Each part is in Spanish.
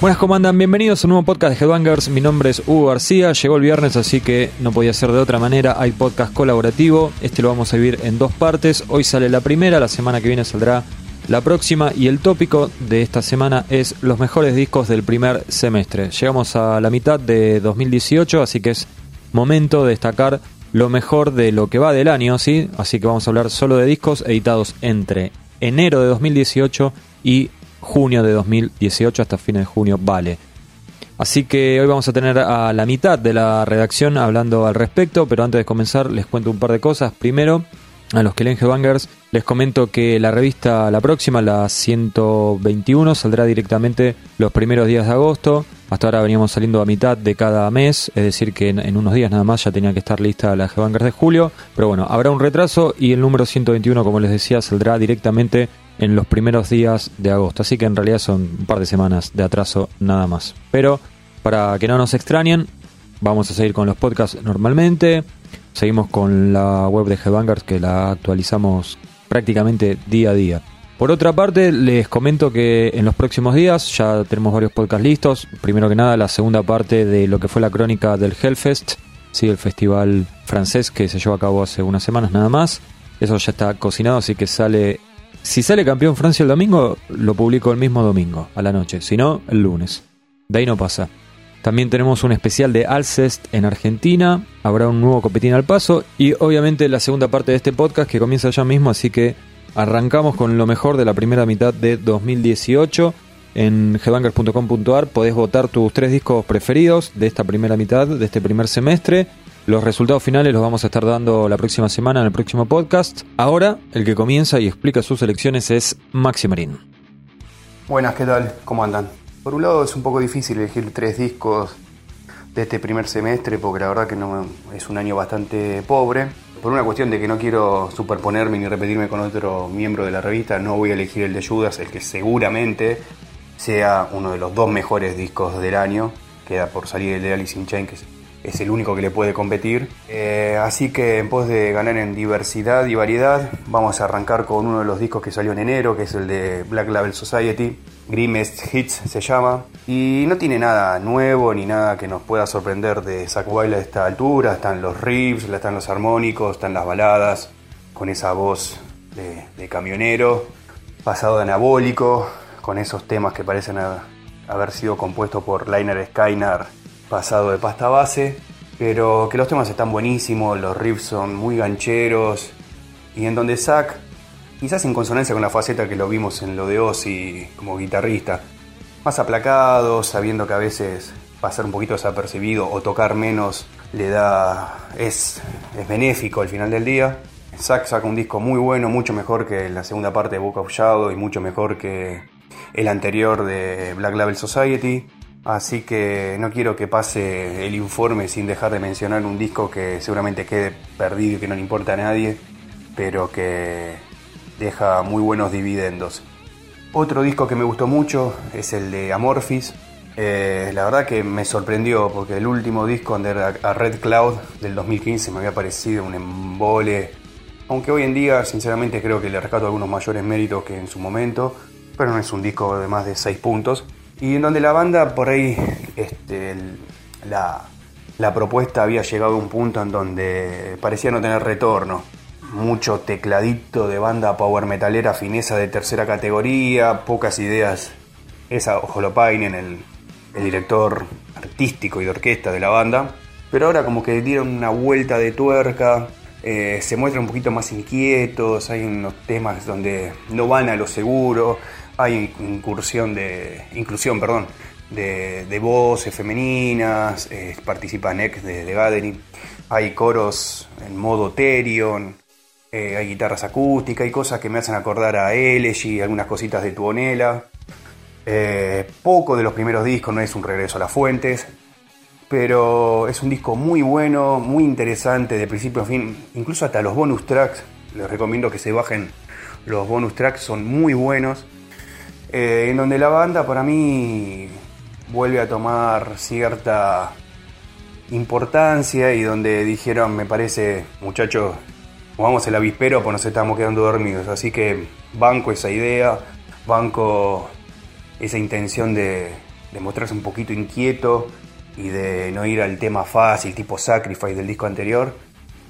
Buenas, ¿cómo andan? Bienvenidos a un nuevo podcast de Headbangers. Mi nombre es Hugo García. Llegó el viernes, así que no podía ser de otra manera. Hay podcast colaborativo. Este lo vamos a vivir en dos partes. Hoy sale la primera, la semana que viene saldrá la próxima. Y el tópico de esta semana es los mejores discos del primer semestre. Llegamos a la mitad de 2018, así que es momento de destacar lo mejor de lo que va del año, ¿sí? Así que vamos a hablar solo de discos editados entre enero de 2018 y junio de 2018 hasta fines de junio, vale. Así que hoy vamos a tener a la mitad de la redacción hablando al respecto, pero antes de comenzar les cuento un par de cosas. Primero, a los que leen Bangers les comento que la revista, la próxima, la 121, saldrá directamente los primeros días de agosto. Hasta ahora veníamos saliendo a mitad de cada mes, es decir, que en, unos días nada más ya tenía que estar lista la Bangers de julio. Pero bueno, habrá un retraso y el número 121, como les decía, saldrá directamente en los primeros días de agosto. Así que en realidad son un par de semanas de atraso nada más. Pero para que no nos extrañen, vamos a seguir con los podcasts normalmente. Seguimos con la web de Headbangers que la actualizamos prácticamente día a día. Por otra parte, les comento que en los próximos días ya tenemos varios podcasts listos. Primero que nada, la segunda parte de lo que fue la crónica del Hellfest, sí, el festival francés que se llevó a cabo hace unas semanas nada más. Eso ya está cocinado, así que sale si sale campeón Francia el domingo, lo publico el mismo domingo, a la noche. Si no, el lunes. De ahí no pasa. También tenemos un especial de Alcest en Argentina. Habrá un nuevo copetín al paso. Y obviamente la segunda parte de este podcast que comienza ya mismo. Así que arrancamos con lo mejor de la primera mitad de 2018. En headbangers.com.ar podés votar tus tres discos preferidos de esta primera mitad, de este primer semestre. Los resultados finales los vamos a estar dando la próxima semana en el próximo podcast. Ahora, el que comienza y explica sus elecciones es Maxi Marín. Buenas, ¿qué tal? ¿Cómo andan? Por un lado es un poco difícil elegir tres discos de este primer semestre porque la verdad que no es un año bastante pobre. Por una cuestión de que no quiero superponerme ni repetirme con otro miembro de la revista, no voy a elegir el de Judas, el que seguramente sea uno de los dos mejores discos del año. Queda por salir el de Alice in Chains, que es el único que le puede competir. Eh, así que en pos de ganar en diversidad y variedad, vamos a arrancar con uno de los discos que salió en enero, que es el de Black Label Society. Grimmest Hits se llama. Y no tiene nada nuevo ni nada que nos pueda sorprender de Zack Wild a esta altura. Están los riffs, están los armónicos, están las baladas, con esa voz de, de camionero, pasado de anabólico, con esos temas que parecen haber sido compuestos por Liner Skynar pasado de pasta base, pero que los temas están buenísimos, los riffs son muy gancheros, y en donde Zack, quizás en consonancia con la faceta que lo vimos en lo de Ozzy como guitarrista, más aplacado, sabiendo que a veces pasar un poquito desapercibido o tocar menos le da es, es benéfico al final del día. Zack saca un disco muy bueno, mucho mejor que la segunda parte de Book of Shadow y mucho mejor que el anterior de Black Label Society. Así que no quiero que pase el informe sin dejar de mencionar un disco que seguramente quede perdido y que no le importa a nadie, pero que deja muy buenos dividendos. Otro disco que me gustó mucho es el de Amorphis. Eh, la verdad que me sorprendió porque el último disco, Under a Red Cloud, del 2015, me había parecido un embole. Aunque hoy en día, sinceramente, creo que le rescato algunos mayores méritos que en su momento, pero no es un disco de más de 6 puntos. Y en donde la banda por ahí, este, la, propuesta había llegado a un punto en donde parecía no tener retorno. Mucho tecladito de banda power metalera, fineza de tercera categoría, pocas ideas. Esa Holopainen, el, el director artístico y de orquesta de la banda. Pero ahora como que dieron una vuelta de tuerca, eh, se muestran un poquito más inquietos, hay unos temas donde no van a lo seguro, hay incursión de, inclusión perdón, de, voces femeninas, eh, participa de, de, Gathering, hay coros en modo Therion, eh, hay guitarras acústicas, hay cosas que me hacen acordar a Elegy, algunas cositas de Tuonela. Eh, poco de los primeros discos, no es un regreso a las fuentes, pero es un disco muy bueno, muy interesante de principio a fin, incluso hasta los bonus tracks, les recomiendo que se bajen los bonus tracks, son muy buenos. Eh, en donde la banda para mí vuelve a tomar cierta importancia y donde dijeron, me parece, muchachos, vamos el avispero, pues nos estamos quedando dormidos. Así que banco esa idea, banco esa intención de, de mostrarse un poquito inquieto y de no ir al tema fácil, tipo Sacrifice del disco anterior.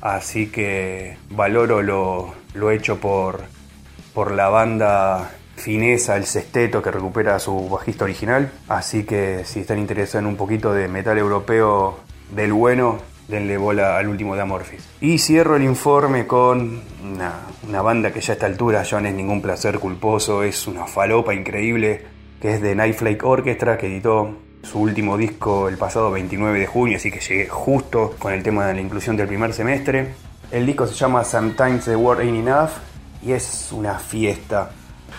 Así que valoro lo, lo hecho por, por la banda fineza, el sexteto que recupera su bajista original. Así que si están interesados en un poquito de metal europeo del bueno, denle bola al último de Amorphis. Y cierro el informe con una, banda que ya a esta altura ya no es ningún placer culposo, es una falopa increíble, que es de Nightflake Orchestra, que editó su último disco el pasado 29 de junio, así que llegué justo con el tema de la inclusión del primer semestre. El disco se llama Sometimes the Word Ain't Enough y es una fiesta.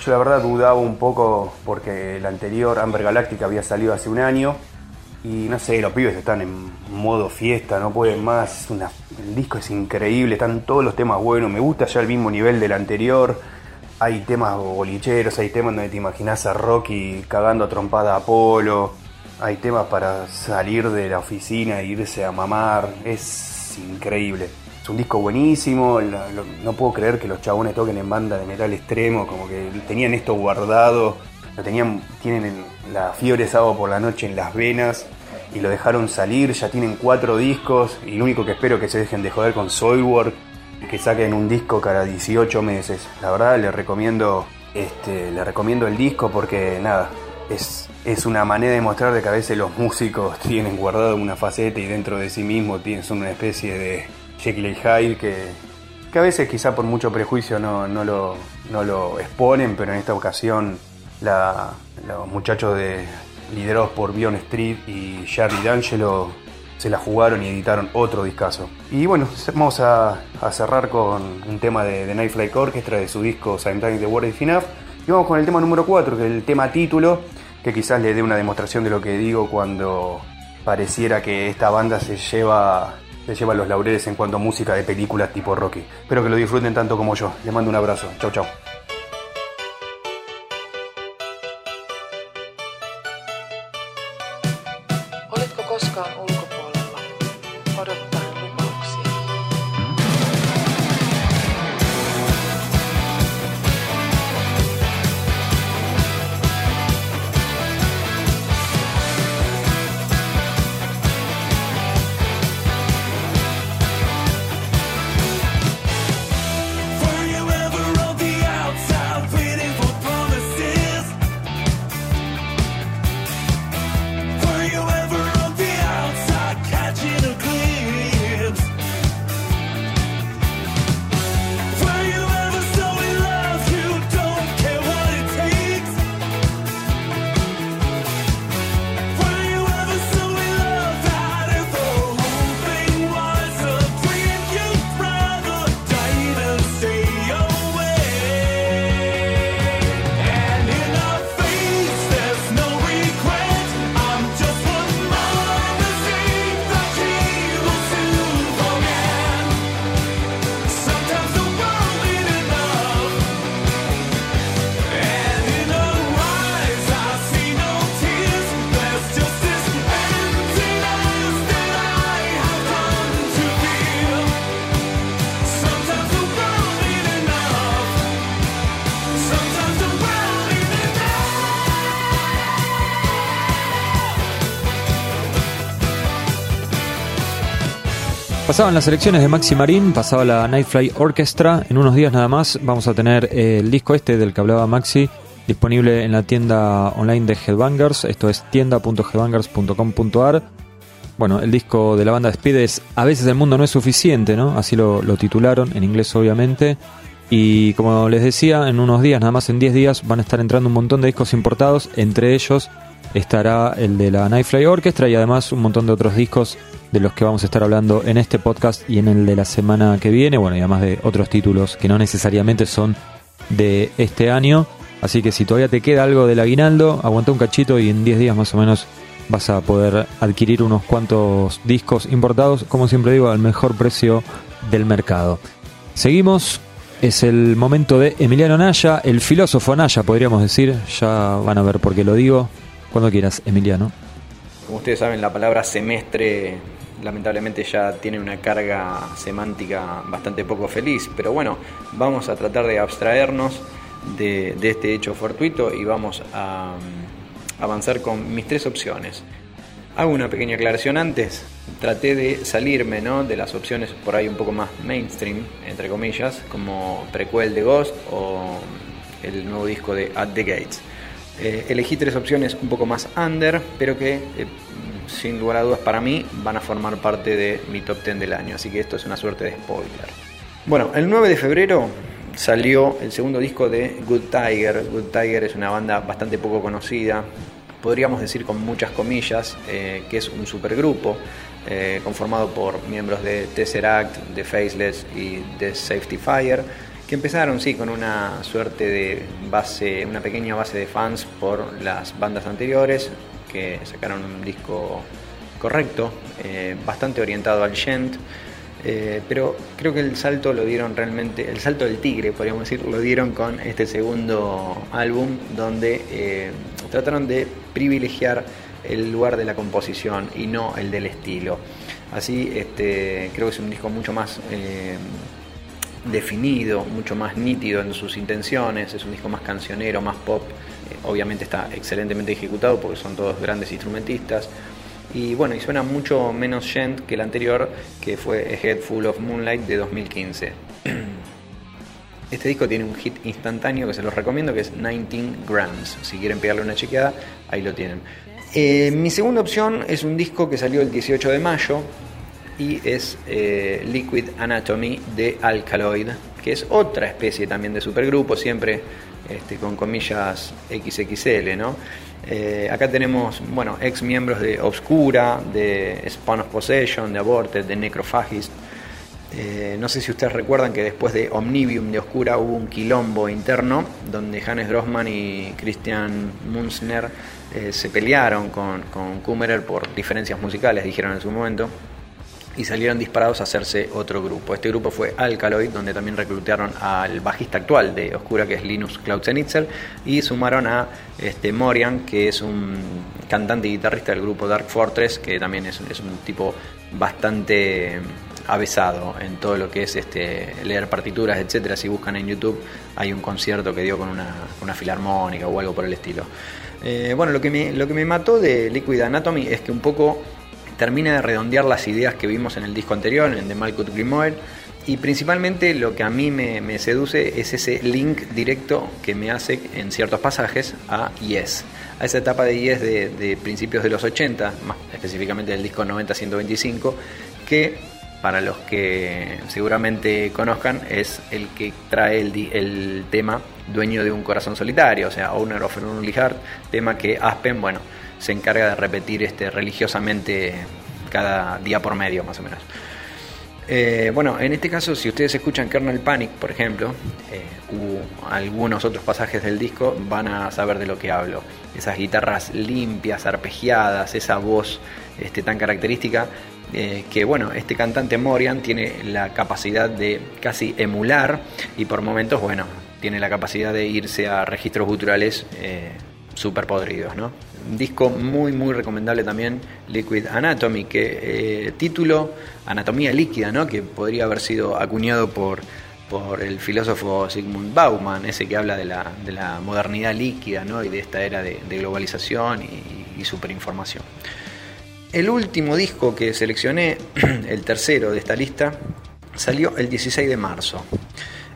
Yo la verdad dudaba un poco porque el anterior, Amber Galactic, había salido hace un año y no sé, los pibes están en modo fiesta, no pueden más. el disco es increíble, están todos los temas buenos. Me gusta ya el mismo nivel del anterior. Hay temas bolicheros, hay temas donde te imaginas a Rocky cagando a trompada a Apolo. Hay temas para salir de la oficina e irse a mamar. Es increíble. Un disco buenísimo. no puedo creer que los chabones toquen en banda de metal extremo. Como que tenían esto guardado tenían, tienen la fiebre por la noche en las venas y lo dejaron salir, ya tienen cuatro discos y lo único que espero es que se dejen de joder con Soilwork, que saquen un disco cada 18 meses. La verdad les recomiendo, este, les recomiendo el disco porque nada, es, es una manera de mostrar de que a veces los músicos tienen guardado una faceta y dentro de sí mismos tienen, son una especie de Jekyll y Hyde que, que a veces quizá por mucho prejuicio no, no, lo, no lo exponen, pero en esta ocasión los muchachos de, liderados por Bion Street y Jerry D'Angelo se la jugaron y editaron otro discazo. Y bueno, vamos a, cerrar con un tema de, de Nightfly Orchestra de su disco Sometimes the World is Enough. Y vamos con el tema número 4, que es el tema título, que quizás le dé una demostración de lo que digo cuando pareciera que esta banda se lleva, se lleva los laureles en cuanto a música de películas tipo Rocky. Espero que lo disfruten tanto como yo. Les mando un abrazo. Chau, chau. Pasaban las elecciones de Maxi Marín, pasaba la Nightfly Orchestra. En unos días nada más vamos a tener el disco este del que hablaba Maxi disponible en la tienda online de Headbangers. Esto es tienda.headbangers.com.ar. Bueno, el disco de la banda Speed es A veces el mundo no es suficiente, ¿no? Así lo, lo titularon, en inglés obviamente. Y como les decía, en unos días, nada más en 10 días, van a estar entrando un montón de discos importados, entre ellos estará el de la Nightfly Orchestra y además un montón de otros discos de los que vamos a estar hablando en este podcast y en el de la semana que viene, bueno, y además de otros títulos que no necesariamente son de este año. Así que si todavía te queda algo del aguinaldo, aguanta un cachito y en 10 días más o menos vas a poder adquirir unos cuantos discos importados, como siempre digo, al mejor precio del mercado. Seguimos, es el momento de Emiliano Naya, el filósofo Naya, podríamos decir, ya van a ver por qué lo digo. Cuando quieras, Emiliano. Como ustedes saben, la palabra semestre lamentablemente ya tiene una carga semántica bastante poco feliz, pero bueno, vamos a tratar de abstraernos de, este hecho fortuito y vamos a mm, avanzar con mis tres opciones. Hago una pequeña aclaración antes, traté de salirme ¿no? de las opciones por ahí un poco más mainstream, entre comillas, como prequel de Ghost o el nuevo disco de At the Gates. Eh, elegí tres opciones un poco más under, pero que eh, sin lugar a dudas para mí van a formar parte de mi top 10 del año, así que esto es una suerte de spoiler. Bueno, el 9 de febrero salió el segundo disco de Good Tiger. Good Tiger es una banda bastante poco conocida, podríamos decir con muchas comillas, eh, que es un supergrupo conformado por miembros de Tesseract, de Faceless y de Safety Fire que empezaron sí con una suerte de base, una pequeña base de fans por las bandas anteriores, que sacaron un disco correcto, eh, bastante orientado al gent, eh, pero creo que el salto lo dieron realmente, el salto del tigre, podríamos decir, lo dieron con este segundo álbum, donde eh, trataron de privilegiar el lugar de la composición y no el del estilo. Así, este, creo que es un disco mucho más definido, mucho más nítido en sus intenciones, es un disco más cancionero, más pop, obviamente está excelentemente ejecutado porque son todos grandes instrumentistas. Y bueno, y suena mucho menos gent que el anterior, que fue A Head Full of Moonlight de 2015. Este disco tiene un hit instantáneo que se los recomiendo, que es 19 Grams. Si quieren pegarle una chequeada, ahí lo tienen. Eh, mi segunda opción es un disco que salió el 18 de mayo, y es eh, Liquid Anatomy de Alkaloid, que es otra especie también de supergrupo, siempre este, con comillas XXL, ¿no? Eh, acá tenemos, bueno, ex miembros de Obscura, de Spawn of Possession, de Aborted, de Necrophagist. Eh, no sé si ustedes recuerdan que después de Omnibium de Oscura hubo un quilombo interno donde Hannes Grossman y Christian Munzner se pelearon con, con Kummerer por diferencias musicales, dijeron en su momento y salieron disparados a hacerse otro grupo. Este grupo fue Alkaloid, donde también reclutaron al bajista actual de Oscura, que es Linus Klausenitzer, y sumaron a este, Morian, que es un cantante y guitarrista del grupo Dark Fortress, que también es, un tipo bastante avesado en todo lo que es este, leer partituras, etcétera. Si buscan en YouTube, hay un concierto que dio con una, filarmónica o algo por el estilo. Eh, bueno, lo que, me, lo que me mató de Liquid Anatomy es que un poco termina de redondear las ideas que vimos en el disco anterior, en The Malkuth Grimoire, y principalmente lo que a mí me, seduce es ese link directo que me hace en ciertos pasajes a Yes, a esa etapa de Yes de, principios de los 80, más específicamente del disco 90-125, que para los que seguramente conozcan es el que trae el, el tema Dueño de un corazón solitario, o sea, Owner of an Only Heart, tema que Aspen, bueno, se encarga de repetir este, religiosamente cada día por medio, más o menos. Eh, bueno, en este caso, si ustedes escuchan Kernel Panic, por ejemplo, eh, u algunos otros pasajes del disco, van a saber de lo que hablo. Esas guitarras limpias, arpegiadas, esa voz este, tan característica, eh, que bueno, este cantante Morian tiene la capacidad de casi emular y por momentos, bueno, tiene la capacidad de irse a registros guturales súper podridos, ¿no? Disco muy, muy recomendable también, Liquid Anatomy, que eh, título Anatomía líquida, ¿no? Que podría haber sido acuñado por, por el filósofo Sigmund Bauman, ese que habla de la, de la modernidad líquida, ¿no? Y de esta era de, globalización y, y superinformación. El último disco que seleccioné, el tercero de esta lista, salió el 16 de marzo.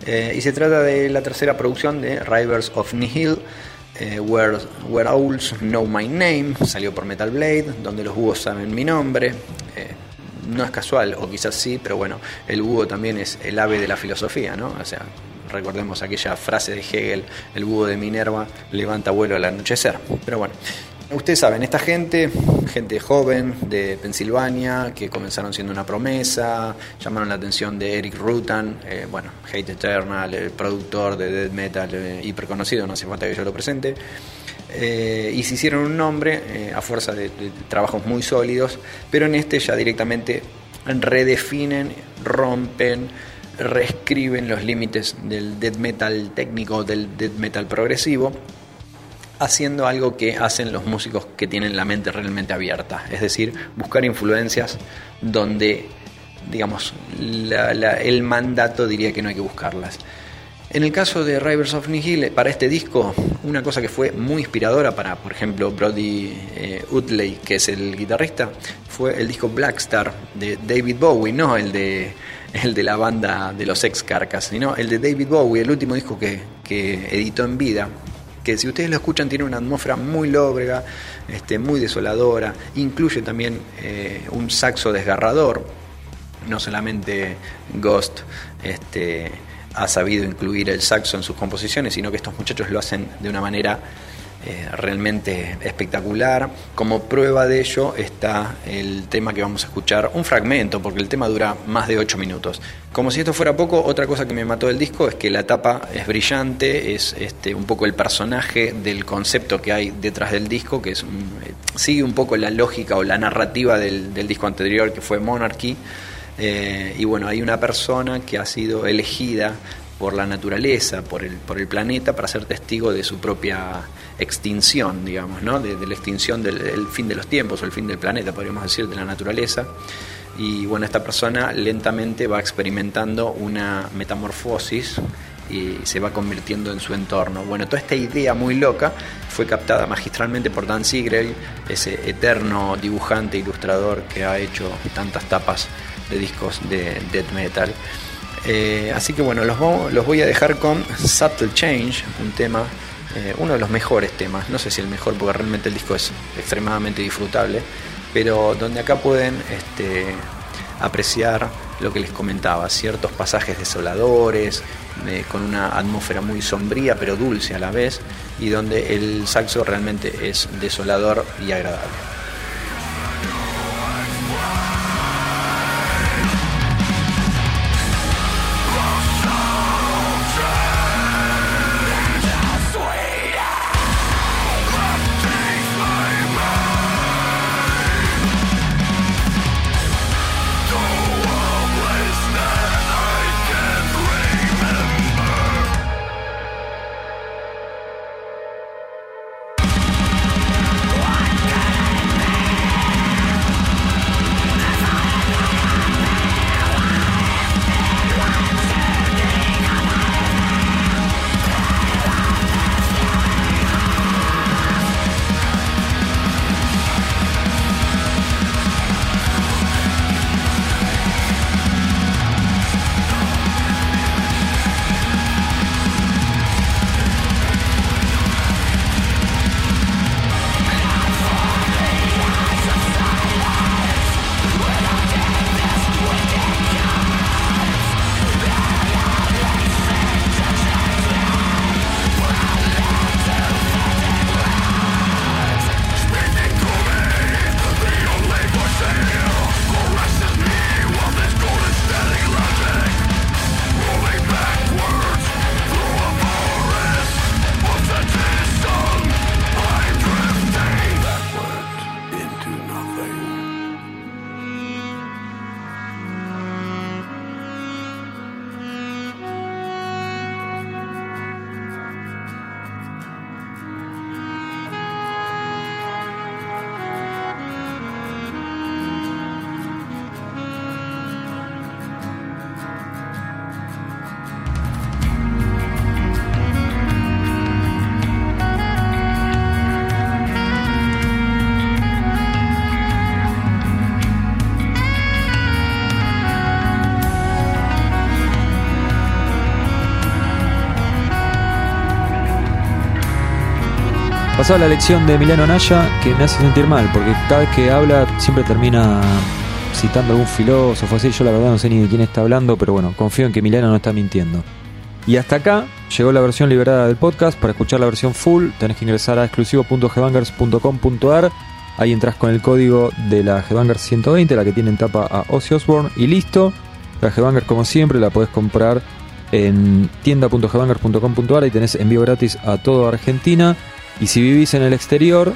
Eh, y se trata de la tercera producción de Rivers of Nihil, eh, Where, Owls Know My Name, salió por Metal Blade, donde los búhos saben mi nombre. Eh, no es casual, o quizás sí, pero bueno, el búho también es el ave de la filosofía, ¿no? O sea, recordemos aquella frase de Hegel, el búho de Minerva levanta vuelo al anochecer. Pero bueno, Ustedes saben, esta gente, gente joven de Pensilvania, que comenzaron siendo una promesa, llamaron la atención de Eric Rutan, eh, bueno, Hate Eternal, el productor de death metal eh, hiper conocido, no hace falta que yo lo presente, eh, y se hicieron un nombre a fuerza de, trabajos muy sólidos, pero en este ya directamente redefinen, rompen, reescriben los límites del death metal técnico, del death metal progresivo haciendo algo que hacen los músicos que tienen la mente realmente abierta, es decir, buscar influencias donde, digamos, el mandato diría que no hay que buscarlas. En el caso de Rivers of Nihil, para este disco, una cosa que fue muy inspiradora para, por ejemplo, Brody eh, Utley, que es el guitarrista, fue el disco Black Star de David Bowie, no el de, el de la banda de los ex Carcas, sino el de David Bowie, el último disco que, editó en vida, que si ustedes lo escuchan tiene una atmósfera muy lóbrega, este, muy desoladora, incluye también eh, un saxo desgarrador, no solamente Ghost, este, ha sabido incluir el saxo en sus composiciones, sino que estos muchachos lo hacen de una manera eh, realmente espectacular. Como prueba de ello está el tema que vamos a escuchar, un fragmento, porque el tema dura más de 8 minutos. Como si esto fuera poco, otra cosa que me mató del disco es que la tapa es brillante, es este, un poco el personaje del concepto que hay detrás del disco, que es eh, sigue un poco la lógica o la narrativa del, disco anterior que fue Monarchy. Eh, y bueno, hay una persona que ha sido elegida por la naturaleza, por el, por el planeta, para ser testigo de su propia extinción, digamos, ¿no? de, la extinción del fin de los tiempos o el fin del planeta, podríamos decir, de la naturaleza. Y bueno, esta persona lentamente va experimentando una metamorfosis y se va convirtiendo en su entorno. Bueno, toda esta idea muy loca fue captada magistralmente por Dan Sigrel, ese eterno dibujante, ilustrador que ha hecho tantas tapas de discos de death metal. Eh, así que bueno, los, voy a dejar con Subtle Change, un tema, eh, uno de los mejores temas, no sé si el mejor porque realmente el disco es extremadamente disfrutable, pero donde acá pueden este, apreciar lo que les comentaba, ciertos pasajes desoladores, eh, con una atmósfera muy sombría pero dulce a la vez, y donde el saxo realmente es desolador y agradable. Pasaba la lección de Milano Naya que me hace sentir mal, porque cada vez que habla siempre termina citando algún filósofo así. Yo la verdad no sé ni de quién está hablando, pero bueno, confío en que Milano no está mintiendo. Y hasta acá llegó la versión liberada del podcast. Para escuchar la versión full tenés que ingresar a exclusivo.gbangers.com.ar. Ahí entras con el código de la Gbangers 120, la que tiene en tapa a Ozzy Osbourne, y listo. La Gbangers, como siempre, la podés comprar en tienda.gbangers.com.ar. y tenés envío gratis a toda Argentina. Y si vivís en el exterior,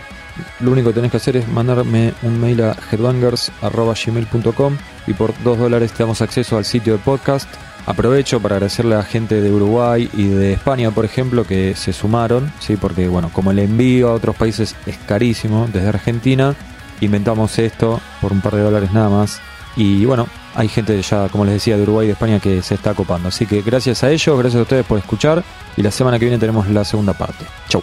lo único que tenés que hacer es mandarme un mail a headbangers.gmail.com y por 2 dólares te damos acceso al sitio de podcast Aprovecho para agradecerle a gente de Uruguay y de España, por ejemplo, que se sumaron, ¿sí? porque bueno, como el envío a otros países es carísimo desde Argentina, inventamos esto por un par de dólares nada más. Y bueno, hay gente ya, como les decía, de Uruguay y de España que se está copando. Así que gracias a ellos, gracias a ustedes por escuchar y la semana que viene tenemos la segunda parte. Chau.